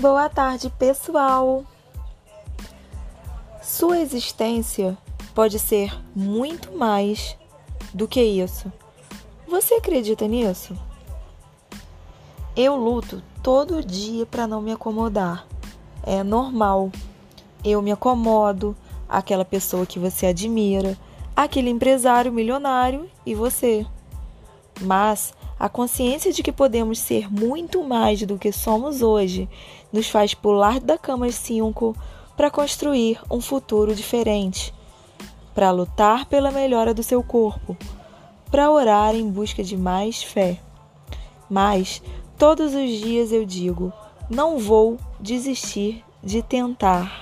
Boa tarde, pessoal! Sua existência pode ser muito mais do que isso. Você acredita nisso? Eu luto todo dia para não me acomodar. É normal. Eu me acomodo, aquela pessoa que você admira, aquele empresário milionário e você. Mas a consciência de que podemos ser muito mais do que somos hoje nos faz pular da cama às cinco para construir um futuro diferente, para lutar pela melhora do seu corpo, para orar em busca de mais fé. Mas todos os dias eu digo: não vou desistir de tentar.